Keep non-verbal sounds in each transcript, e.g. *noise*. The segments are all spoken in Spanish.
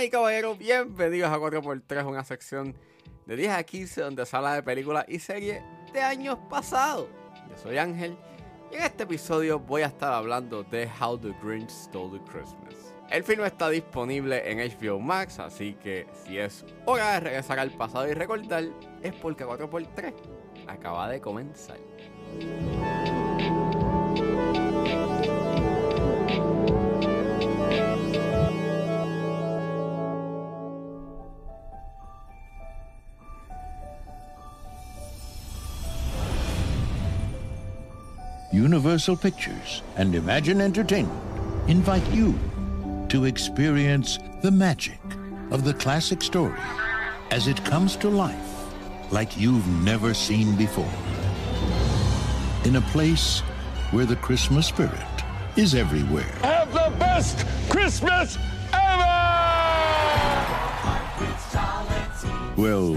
Damas y caballeros, bienvenidos a 4x3, una sección de 10 a 15 donde se habla de películas y series de años pasados. Yo soy Ángel y en este episodio voy a estar hablando de How the Grinch Stole the Christmas. El film está disponible en HBO Max, así que si es hora de regresar al pasado y recordar, es porque 4x3 acaba de comenzar. Universal Pictures and Imagine Entertainment invite you to experience the magic of the classic story as it comes to life like you've never seen before. In a place where the Christmas spirit is everywhere. have the best Christmas ever! Well,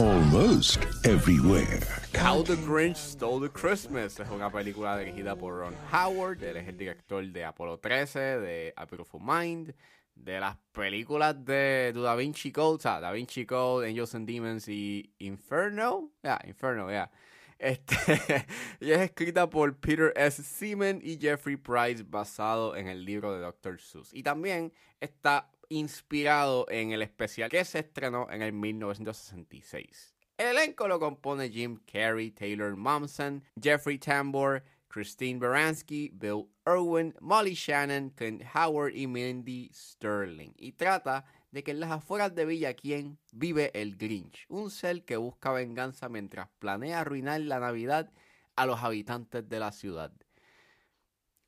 almost everywhere. How the Grinch Stole the Christmas es una película dirigida por Ron Howard. Él es el director de Apolo 13, de A Beautiful Mind, de las películas de Da Vinci Code, o sea, Da Vinci Code, Angels and Demons y Inferno. Ya, Inferno, ya. Este, *laughs* y es escrita por Peter S. Seaman y Jeffrey Price, basado en el libro de Dr. Seuss. Y también está inspirado en el especial que se estrenó en el 1966. El elenco lo compone Jim Carrey, Taylor Momsen, Jeffrey Tambor, Christine Baranski, Bill Irwin, Molly Shannon, Clint Howard y Mindy Sterling. Y trata de que en las afueras de Villa Quien vive el Grinch, un ser que busca venganza mientras planea arruinar la Navidad a los habitantes de la ciudad.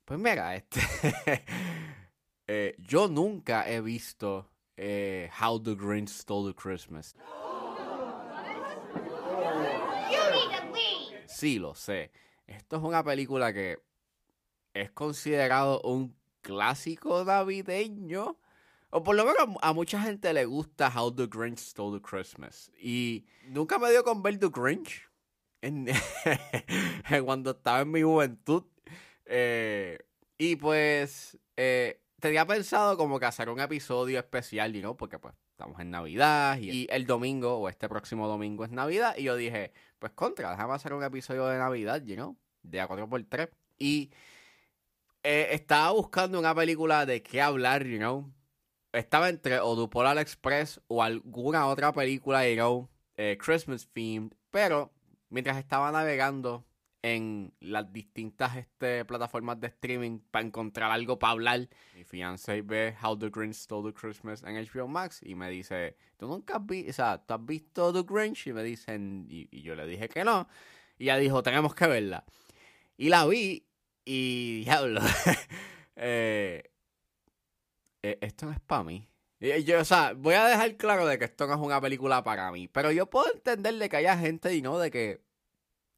Pues mira, este, *laughs* eh, yo nunca he visto eh, How the Grinch Stole the Christmas. Sí, lo sé. Esto es una película que es considerado un clásico navideño. O por lo menos a mucha gente le gusta How the Grinch Stole the Christmas. Y nunca me dio con ver The Grinch. En, *laughs* cuando estaba en mi juventud. Eh, y pues eh, tenía pensado como que hacer un episodio especial, ¿no? Porque pues estamos en Navidad y, y el domingo o este próximo domingo es Navidad. Y yo dije, pues contra, déjame hacer un episodio de Navidad, you know, de A4x3. Y eh, estaba buscando una película de qué hablar, you know. Estaba entre o The Polar Express o alguna otra película, you know, eh, Christmas themed. Pero mientras estaba navegando en las distintas este, plataformas de streaming para encontrar algo para hablar. Mi fiancé ve How the Grinch Stole the Christmas en HBO Max y me dice, ¿tú nunca has visto, o sea, ¿tú has visto The Grinch? Y me dicen, y, yo le dije que no. Y ella dijo, tenemos que verla. Y la vi y, diablo, *laughs* eh, eh, esto no es para mí. Yo, o sea, voy a dejar claro de que esto no es una película para mí. Pero yo puedo entender de que haya gente, y no, de que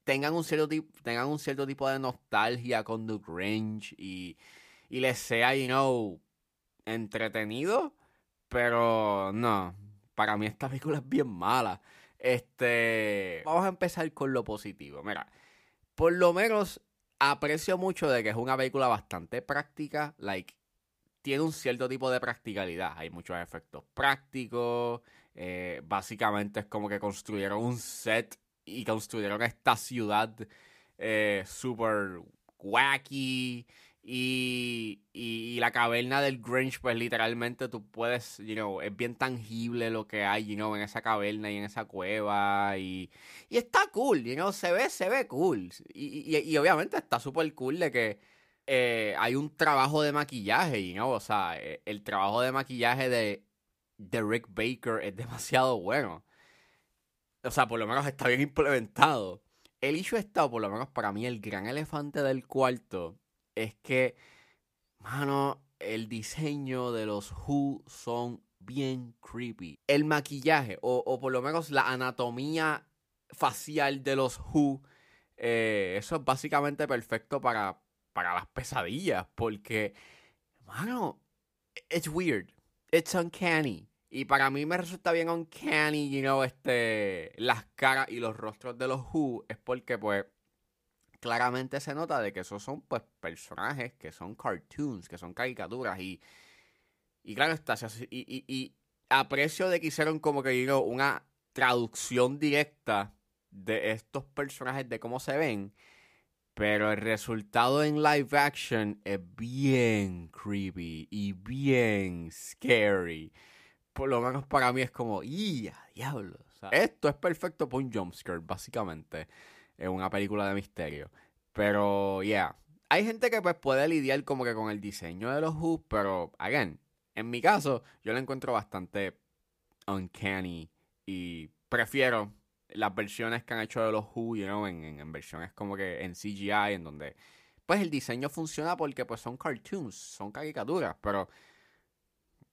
tengan un cierto tipo, tengan un cierto tipo de nostalgia con The Grinch y, y les sea, you know, entretenido. Pero no, para mí esta película es bien mala. Este, vamos a empezar con lo positivo. Mira, por lo menos aprecio mucho de que es una película bastante práctica, like tiene un cierto tipo de practicalidad. Hay muchos efectos prácticos. eh, básicamente es como que construyeron un set y construyeron esta ciudad eh, super wacky. Y, y, la caverna del Grinch, pues literalmente tú puedes, you know, es bien tangible lo que hay, you know, en esa caverna y en esa cueva. Y, y está cool, you know, se ve, se ve cool. Y, y, y obviamente está súper cool de que eh, hay un trabajo de maquillaje, you know, o sea, eh, el trabajo de maquillaje de, de Rick Baker es demasiado bueno. O sea, por lo menos está bien implementado. El issue está, por lo menos para mí, el gran elefante del cuarto es que, mano, el diseño de los Who son bien creepy. El maquillaje, o, o por lo menos la anatomía facial de los Who, eh, eso es básicamente perfecto para, para las pesadillas, porque, mano, it's weird, it's uncanny. Y para mí me resulta bien uncanny, you know, este, las caras y los rostros de los Who, es porque, pues, claramente se nota de que esos son, pues, personajes que son cartoons, que son caricaturas, y, y claro está, y, y, y aprecio de que hicieron como que you una traducción directa de estos personajes, de cómo se ven. Pero el resultado en live action es bien creepy y bien scary. Por lo menos para mí es como, ¡ya, diablo! O esto es perfecto para un jumpscare, básicamente, en una película de misterio. Pero, yeah. Hay gente que pues puede lidiar como que con el diseño de los hoops, pero, again, en mi caso, yo lo encuentro bastante uncanny y prefiero las versiones que han hecho de los Who, you know, en, en, versiones como que en CGI, en donde pues el diseño funciona porque pues son cartoons, son caricaturas, pero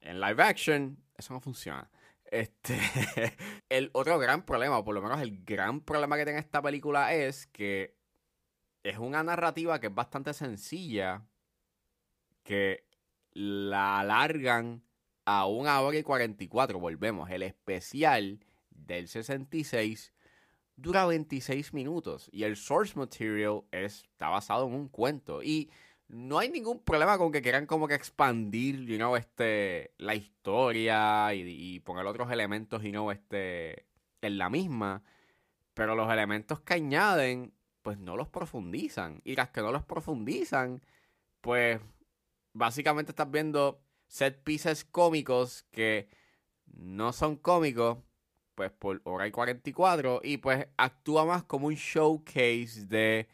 en live action eso no funciona. Este, *laughs* el otro gran problema, o por lo menos el gran problema que tiene esta película es que es una narrativa que es bastante sencilla, que la alargan a una hora y 44. Volvemos, el especial del 66 dura 26 minutos y el source material está basado en un cuento y no hay ningún problema con que quieran como que expandir, you know, este, la historia y, poner otros elementos, you know, este, en la misma, pero los elementos que añaden, pues no los profundizan. Y las que no los profundizan, pues básicamente estás viendo set pieces cómicos que no son cómicos pues por hora y 44 y pues actúa más como un showcase de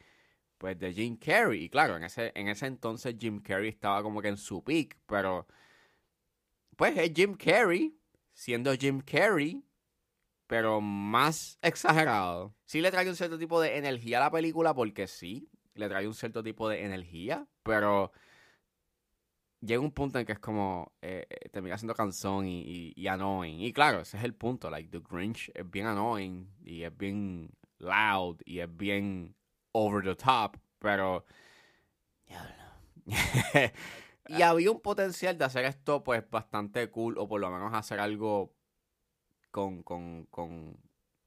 pues de Jim Carrey y claro en ese en ese entonces Jim Carrey estaba como que en su peak pero pues es Jim Carrey siendo Jim Carrey pero más exagerado sí le trae un cierto tipo de energía a la película porque sí le trae un cierto tipo de energía pero llega un punto en que es como eh, eh termina siendo cansón y, y, annoying. Y claro, ese es el punto. Like, The Grinch es bien annoying y es bien loud y es bien over the top, pero. *laughs* y había un potencial de hacer esto, pues, bastante cool, o por lo menos hacer algo con, con, con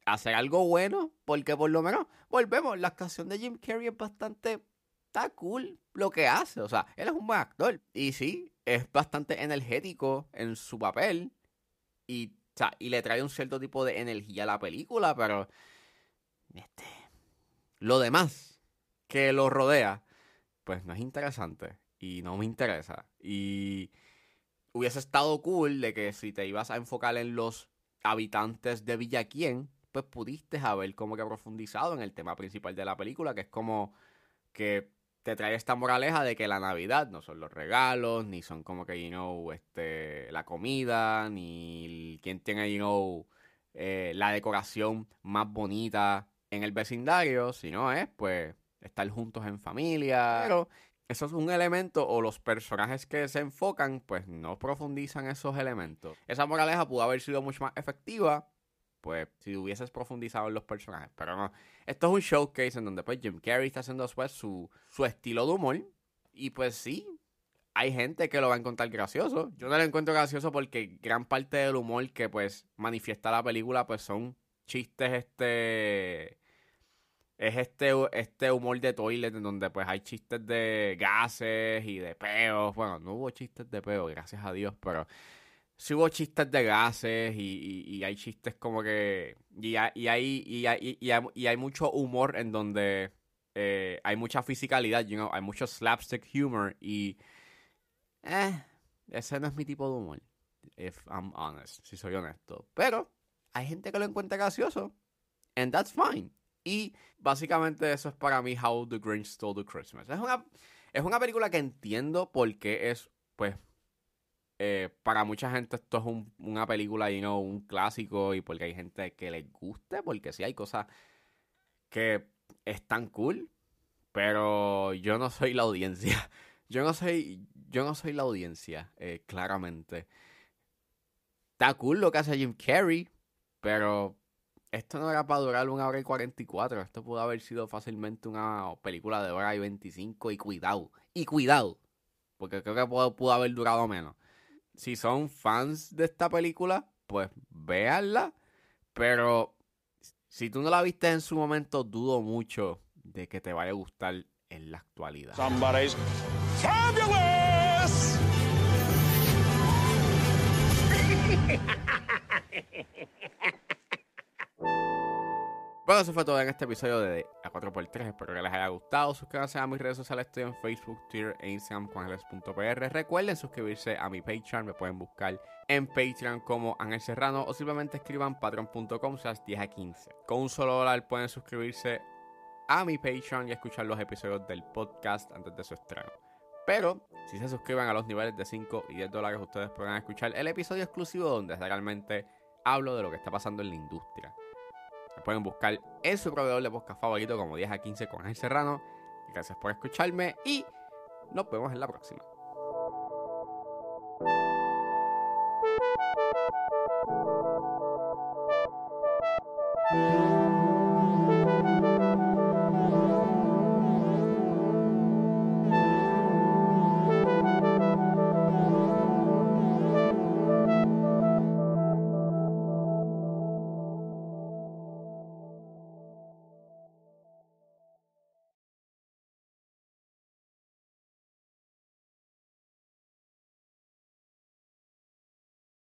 hacer algo bueno, porque por lo menos, volvemos, la actuación de Jim Carrey es bastante está cool lo que hace. O sea, él es un buen actor. Y sí, es bastante energético en su papel. Y, y le trae un cierto tipo de energía a la película, pero. Este. Lo demás que lo rodea, pues no es interesante. Y no me interesa. Y hubiese estado cool de que si te ibas a enfocar en los habitantes de Villaquien, pues pudiste haber como que profundizado en el tema principal de la película, que es como que te trae esta moraleja de que la Navidad no son los regalos, ni son como que, you know, este, la comida, ni quien tiene, you know, eh, la decoración más bonita en el vecindario, sino es, pues, estar juntos en familia. Pero eso es un elemento, o los personajes que se enfocan, pues, no profundizan esos elementos. Esa moraleja pudo haber sido mucho más efectiva pues si hubieses profundizado en los personajes. Pero no, esto es un showcase en donde pues Jim Carrey está haciendo después su, su estilo de humor. Y pues sí, hay gente que lo va a encontrar gracioso. Yo no lo encuentro gracioso porque gran parte del humor que pues manifiesta la película pues son chistes este... Es este, este humor de toilet en donde pues hay chistes de gases y de peos. Bueno, no hubo chistes de peos, gracias a Dios, pero sí hubo chistes de gases y, hay chistes como que... Y, hay, y, hay, y, hay, mucho humor en donde eh, hay mucha fisicalidad, you know, hay mucho slapstick humor y... Eh, ese no es mi tipo de humor, if I'm honest, si soy honesto. Pero hay gente que lo encuentra gracioso, and that's fine. Y básicamente eso es para mí How the Grinch Stole the Christmas. Es una, es una película que entiendo porque es, pues, eh, para mucha gente esto es una película y no un clásico y porque hay gente que les guste, porque sí hay cosas que están cool, pero yo no soy la audiencia. *laughs* Yo no soy, yo no soy la audiencia, eh, claramente. Está cool lo que hace Jim Carrey, pero esto no era para durar una hora y 44. Esto pudo haber sido fácilmente una película de hora y 25 y cuidado, y cuidado, porque creo que pudo haber durado menos si son fans de esta película, pues véanla. Pero si tú no la viste en su momento, dudo mucho de que te vaya a gustar en la actualidad. Somebody's fabulous. *laughs* Bueno, eso fue todo en este episodio de A 4x3. Espero que les haya gustado. Suscríbanse a mis redes sociales. Estoy en Facebook, Twitter e Instagram con Recuerden suscribirse a mi Patreon. Me pueden buscar en Patreon como Ángel Serrano o simplemente escriban patreon.com 10 a 15. Con un solo dólar pueden suscribirse a mi Patreon y escuchar los episodios del podcast antes de su estreno. Pero si se suscriban a los niveles de 5 y 10 dólares, ustedes podrán escuchar el episodio exclusivo donde realmente hablo de lo que está pasando en la industria. Pueden buscar en su proveedor de podcast favorito como 10 a 15 con Ángel Serrano. Gracias por escucharme y nos vemos en la próxima.